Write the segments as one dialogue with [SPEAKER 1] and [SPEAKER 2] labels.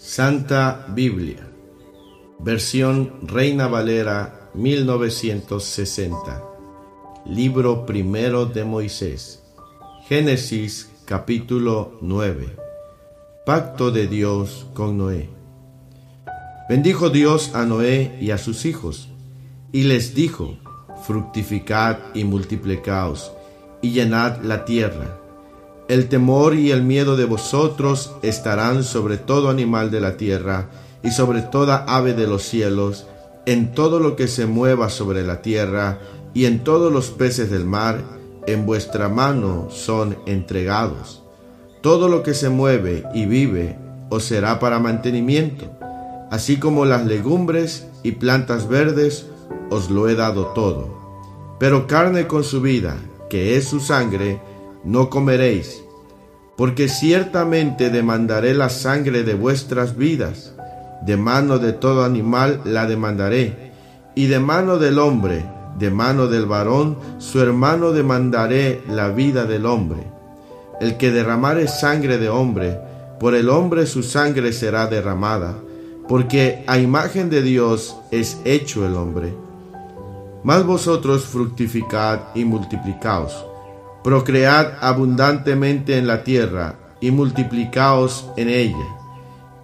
[SPEAKER 1] Santa Biblia, versión Reina Valera 1960, libro primero de Moisés, Génesis capítulo 9, Pacto de Dios con Noé. Bendijo Dios a Noé y a sus hijos, y les dijo, fructificad y multiplicaos, y llenad la tierra el temor y el miedo de vosotros estarán sobre todo animal de la tierra y sobre toda ave de los cielos, en todo lo que se mueva sobre la tierra y en todos los peces del mar, en vuestra mano son entregados. Todo lo que se mueve y vive os será para mantenimiento, así como las legumbres y plantas verdes os lo he dado todo. Pero carne con su vida, que es su sangre, no comeréis, porque ciertamente demandaré la sangre de vuestras vidas, de mano de todo animal la demandaré, y de mano del hombre, de mano del varón, su hermano demandaré la vida del hombre. El que derramare sangre de hombre, por el hombre su sangre será derramada, porque a imagen de Dios es hecho el hombre. Mas vosotros fructificad y multiplicaos procread abundantemente en la tierra y multiplicaos en ella.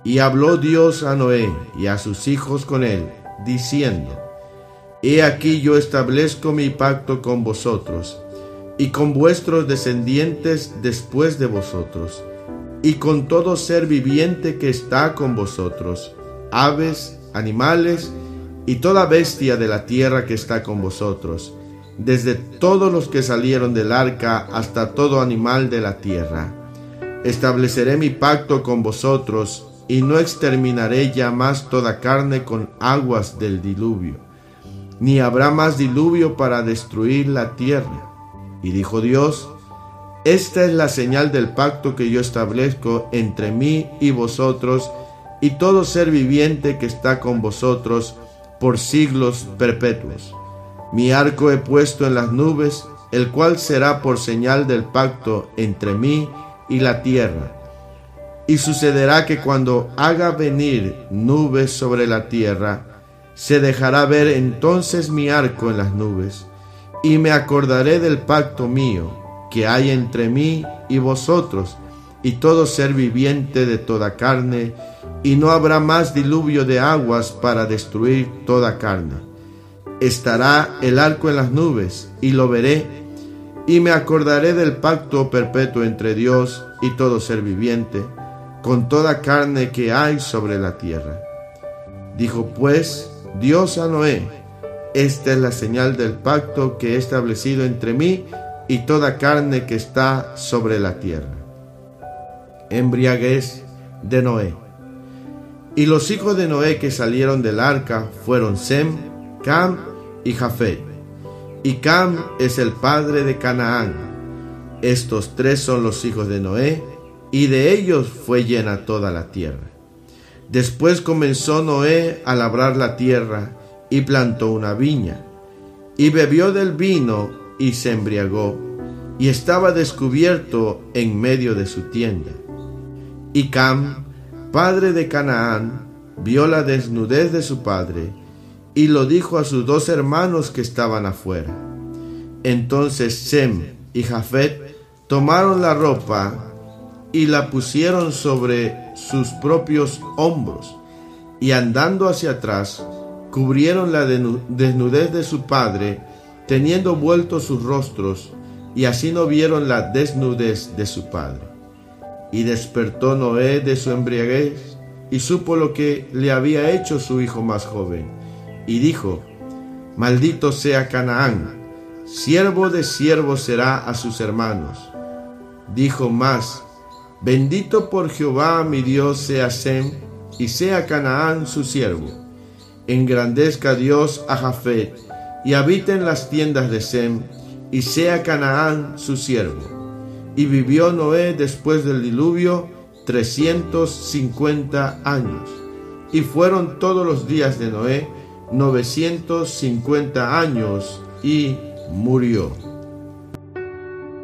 [SPEAKER 1] Y habló Dios a Noé y a sus hijos con él, diciendo, He aquí yo establezco mi pacto con vosotros, y con vuestros descendientes después de vosotros, y con todo ser viviente que está con vosotros, aves, animales, y toda bestia de la tierra que está con vosotros, desde todos los que salieron del arca hasta todo animal de la tierra. Estableceré mi pacto con vosotros y no exterminaré ya más toda carne con aguas del diluvio, ni habrá más diluvio para destruir la tierra. Y dijo Dios, esta es la señal del pacto que yo establezco entre mí y vosotros y todo ser viviente que está con vosotros por siglos perpetuos mi arco he puesto en las nubes, el cual será por señal del pacto entre mí y la tierra. Y sucederá que cuando haga venir nubes sobre la tierra, se dejará ver entonces mi arco en las nubes, y me acordaré del pacto mío que hay entre mí y vosotros, y todo ser viviente de toda carne, y no habrá más diluvio de aguas para destruir toda carne estará el arco en las nubes, y lo veré, y me acordaré del pacto perpetuo entre Dios y todo ser viviente, con toda carne que hay sobre la tierra. Dijo pues Dios a Noé, esta es la señal del pacto que he establecido entre mí y toda carne que está sobre la tierra. Embriaguez de Noé. Y los hijos de Noé que salieron del arca fueron Sem, Cam y Jafet. Y Cam es el padre de Canaán. Estos tres son los hijos de Noé, y de ellos fue llena toda la tierra. Después comenzó Noé a labrar la tierra y plantó una viña, y bebió del vino y se embriagó, y estaba descubierto en medio de su tienda. Y Cam, padre de Canaán, vio la desnudez de su padre, y lo dijo a sus dos hermanos que estaban afuera. Entonces Sem y Jafet tomaron la ropa y la pusieron sobre sus propios hombros y andando hacia atrás cubrieron la desnudez de su padre teniendo vueltos sus rostros y así no vieron la desnudez de su padre. Y despertó Noé de su embriaguez y supo lo que le había hecho su hijo más joven y dijo, Maldito sea Canaán, siervo de siervos será a sus hermanos. Dijo más, Bendito por Jehová mi Dios sea Sem, y sea Canaán su siervo. Engrandezca Dios a Jafet, y habite en las tiendas de Sem, y sea Canaán su siervo. Y vivió Noé después del diluvio trescientos cincuenta años. Y fueron todos los días de Noé 950 años y murió.